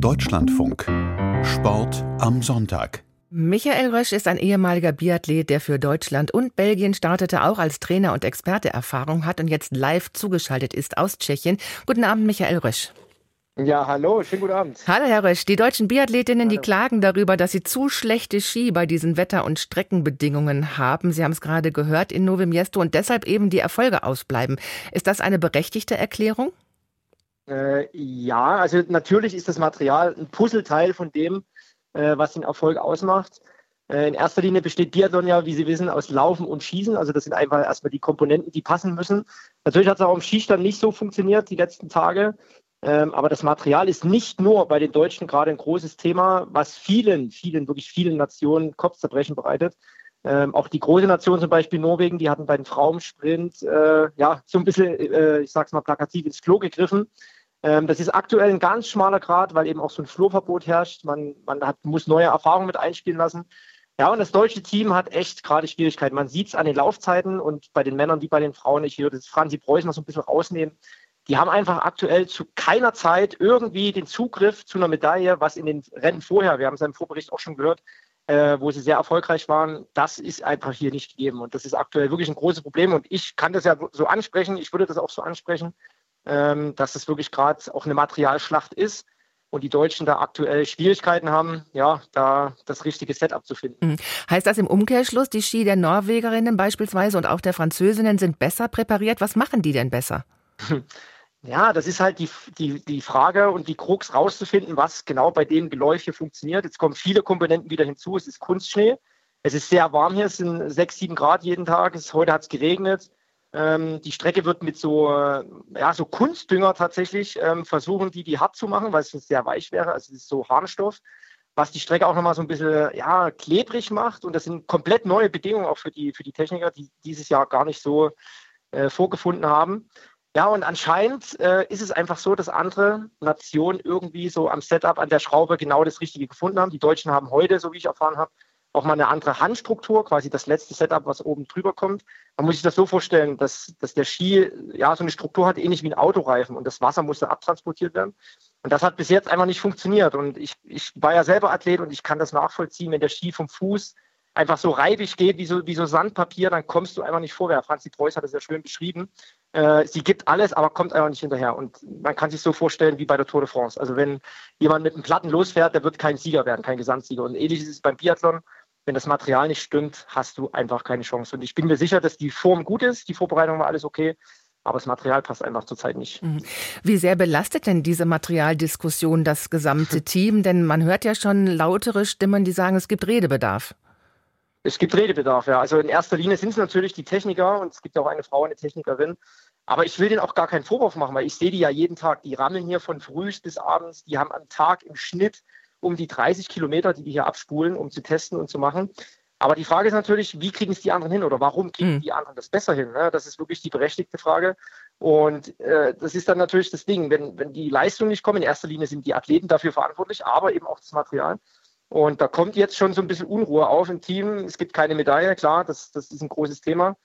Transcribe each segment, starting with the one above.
Deutschlandfunk. Sport am Sonntag. Michael Rösch ist ein ehemaliger Biathlet, der für Deutschland und Belgien startete, auch als Trainer und Experte Erfahrung hat und jetzt live zugeschaltet ist aus Tschechien. Guten Abend, Michael Rösch. Ja, hallo, schönen guten Abend. Hallo, Herr Rösch. Die deutschen Biathletinnen, hallo. die klagen darüber, dass sie zu schlechte Ski bei diesen Wetter- und Streckenbedingungen haben. Sie haben es gerade gehört in Novi Miesto und deshalb eben die Erfolge ausbleiben. Ist das eine berechtigte Erklärung? Äh, ja, also natürlich ist das Material ein Puzzleteil von dem, äh, was den Erfolg ausmacht. Äh, in erster Linie besteht Biathlon ja, wie Sie wissen, aus Laufen und Schießen. Also das sind einfach erstmal die Komponenten, die passen müssen. Natürlich hat es auch im Skistand nicht so funktioniert die letzten Tage. Ähm, aber das Material ist nicht nur bei den Deutschen gerade ein großes Thema, was vielen, vielen, wirklich vielen Nationen Kopfzerbrechen bereitet. Ähm, auch die große Nation, zum Beispiel Norwegen, die hatten bei den Frauensprint äh, ja so ein bisschen, äh, ich sag's mal plakativ, ins Klo gegriffen. Ähm, das ist aktuell ein ganz schmaler Grad, weil eben auch so ein Flurverbot herrscht. Man, man hat, muss neue Erfahrungen mit einspielen lassen. Ja, und das deutsche Team hat echt gerade Schwierigkeiten. Man sieht es an den Laufzeiten und bei den Männern wie bei den Frauen. Ich würde das Franzi Preuß noch so ein bisschen rausnehmen. Die haben einfach aktuell zu keiner Zeit irgendwie den Zugriff zu einer Medaille, was in den Rennen vorher, wir haben es im Vorbericht auch schon gehört, äh, wo sie sehr erfolgreich waren, das ist einfach hier nicht gegeben. Und das ist aktuell wirklich ein großes Problem. Und ich kann das ja so ansprechen, ich würde das auch so ansprechen ähm, dass es wirklich gerade auch eine Materialschlacht ist und die Deutschen da aktuell Schwierigkeiten haben, ja, da das richtige Setup zu finden. Mhm. Heißt das im Umkehrschluss, die Ski der Norwegerinnen beispielsweise und auch der Französinnen sind besser präpariert? Was machen die denn besser? Ja, das ist halt die, die, die Frage und die Krux rauszufinden, was genau bei dem Geläuf funktioniert. Jetzt kommen viele Komponenten wieder hinzu. Es ist Kunstschnee. Es ist sehr warm hier. Es sind sechs, sieben Grad jeden Tag. Es, heute hat es geregnet. Ähm, die Strecke wird mit so, äh, ja, so Kunstdünger tatsächlich ähm, versuchen, die die hart zu machen, weil es sehr weich wäre. Also es ist so Harnstoff, was die Strecke auch nochmal so ein bisschen ja, klebrig macht. Und das sind komplett neue Bedingungen auch für die, für die Techniker, die dieses Jahr gar nicht so äh, vorgefunden haben. Ja, und anscheinend äh, ist es einfach so, dass andere Nationen irgendwie so am Setup, an der Schraube genau das Richtige gefunden haben. Die Deutschen haben heute, so wie ich erfahren habe, auch mal eine andere Handstruktur, quasi das letzte Setup, was oben drüber kommt. Man muss sich das so vorstellen, dass, dass der Ski ja so eine Struktur hat, ähnlich wie ein Autoreifen und das Wasser musste abtransportiert werden. Und das hat bis jetzt einfach nicht funktioniert. Und ich, ich war ja selber Athlet und ich kann das nachvollziehen, wenn der Ski vom Fuß einfach so reibig geht, wie so, wie so Sandpapier, dann kommst du einfach nicht vorwärts. Franzi Preuß hat es ja schön beschrieben. Äh, sie gibt alles, aber kommt einfach nicht hinterher. Und man kann sich so vorstellen wie bei der Tour de France. Also wenn jemand mit einem Platten losfährt, der wird kein Sieger werden, kein Gesamtsieger. Und ähnlich ist es beim Biathlon wenn das Material nicht stimmt, hast du einfach keine Chance. Und ich bin mir sicher, dass die Form gut ist, die Vorbereitung war alles okay. Aber das Material passt einfach zurzeit nicht. Mhm. Wie sehr belastet denn diese Materialdiskussion das gesamte Team? Denn man hört ja schon lautere Stimmen, die sagen, es gibt Redebedarf. Es gibt Redebedarf, ja. Also in erster Linie sind es natürlich die Techniker und es gibt auch eine Frau, eine Technikerin. Aber ich will denen auch gar keinen Vorwurf machen, weil ich sehe die ja jeden Tag. Die rammeln hier von früh bis abends. Die haben am Tag im Schnitt um die 30 Kilometer, die die hier abspulen, um zu testen und zu machen. Aber die Frage ist natürlich, wie kriegen es die anderen hin oder warum kriegen mhm. die anderen das besser hin? Ne? Das ist wirklich die berechtigte Frage. Und äh, das ist dann natürlich das Ding, wenn, wenn die Leistungen nicht kommen, in erster Linie sind die Athleten dafür verantwortlich, aber eben auch das Material. Und da kommt jetzt schon so ein bisschen Unruhe auf im Team. Es gibt keine Medaille, klar, das, das ist ein großes Thema.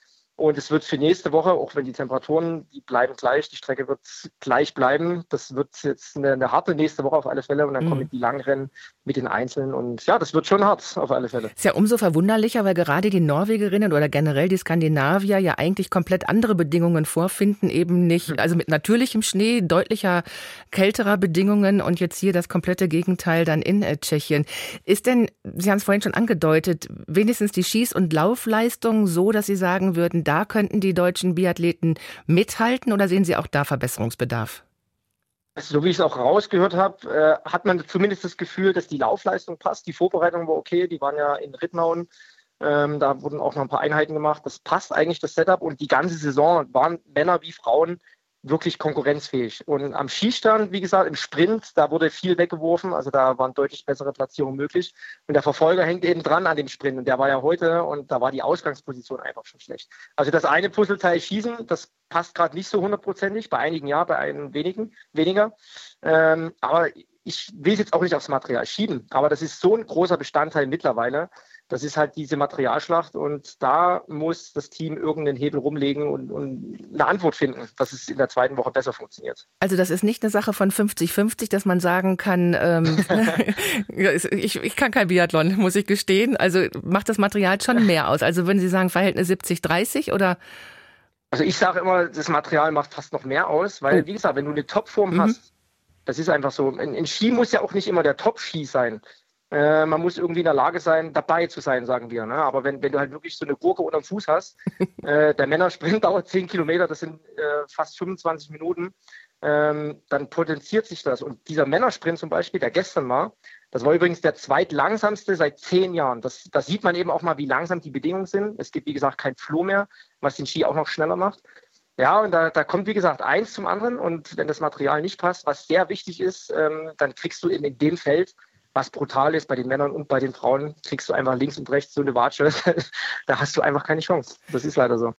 Und es wird für nächste Woche, auch wenn die Temperaturen, die bleiben gleich, die Strecke wird gleich bleiben. Das wird jetzt eine, eine harte nächste Woche auf alle Fälle. Und dann mhm. kommen die Langrennen mit den Einzelnen. Und ja, das wird schon hart auf alle Fälle. Ist ja umso verwunderlicher, weil gerade die Norwegerinnen oder generell die Skandinavier ja eigentlich komplett andere Bedingungen vorfinden. Eben nicht, mhm. also mit natürlichem Schnee, deutlicher kälterer Bedingungen und jetzt hier das komplette Gegenteil dann in äh, Tschechien. Ist denn, Sie haben es vorhin schon angedeutet, wenigstens die Schieß- und Laufleistung so, dass Sie sagen würden, da könnten die deutschen Biathleten mithalten oder sehen Sie auch da Verbesserungsbedarf? Also, so wie ich es auch rausgehört habe, äh, hat man zumindest das Gefühl, dass die Laufleistung passt. Die Vorbereitung war okay, die waren ja in Rittnauen. Ähm, da wurden auch noch ein paar Einheiten gemacht. Das passt eigentlich, das Setup. Und die ganze Saison waren Männer wie Frauen wirklich konkurrenzfähig. Und am Skistand, wie gesagt, im Sprint, da wurde viel weggeworfen, also da waren deutlich bessere Platzierungen möglich. Und der Verfolger hängt eben dran an dem Sprint. Und der war ja heute und da war die Ausgangsposition einfach schon schlecht. Also das eine Puzzleteil Schießen, das passt gerade nicht so hundertprozentig, bei einigen ja, bei einigen wenigen, weniger. Ähm, aber ich will jetzt auch nicht aufs Material schieben, aber das ist so ein großer Bestandteil mittlerweile, das ist halt diese Materialschlacht und da muss das Team irgendeinen Hebel rumlegen und, und, eine Antwort finden, dass es in der zweiten Woche besser funktioniert. Also das ist nicht eine Sache von 50-50, dass man sagen kann, ähm, ich, ich kann kein Biathlon, muss ich gestehen. Also macht das Material schon mehr aus. Also würden Sie sagen Verhältnis 70-30 oder? Also ich sage immer, das Material macht fast noch mehr aus, weil, oh. wie gesagt, wenn du eine Topform mhm. hast, das ist einfach so. Ein, ein Ski muss ja auch nicht immer der Top-Ski sein. Äh, man muss irgendwie in der Lage sein, dabei zu sein, sagen wir. Ne? Aber wenn, wenn du halt wirklich so eine Gurke unter dem Fuß hast, äh, der Männersprint dauert 10 Kilometer, das sind äh, fast 25 Minuten, ähm, dann potenziert sich das. Und dieser Männersprint zum Beispiel, der gestern war, das war übrigens der zweitlangsamste seit zehn Jahren. Das, das sieht man eben auch mal, wie langsam die Bedingungen sind. Es gibt, wie gesagt, kein Floh mehr, was den Ski auch noch schneller macht. Ja, und da, da kommt, wie gesagt, eins zum anderen. Und wenn das Material nicht passt, was sehr wichtig ist, ähm, dann kriegst du in, in dem Feld, was brutal ist, bei den Männern und bei den Frauen, kriegst du einfach links und rechts so eine Watsche. da hast du einfach keine Chance. Das ist leider so.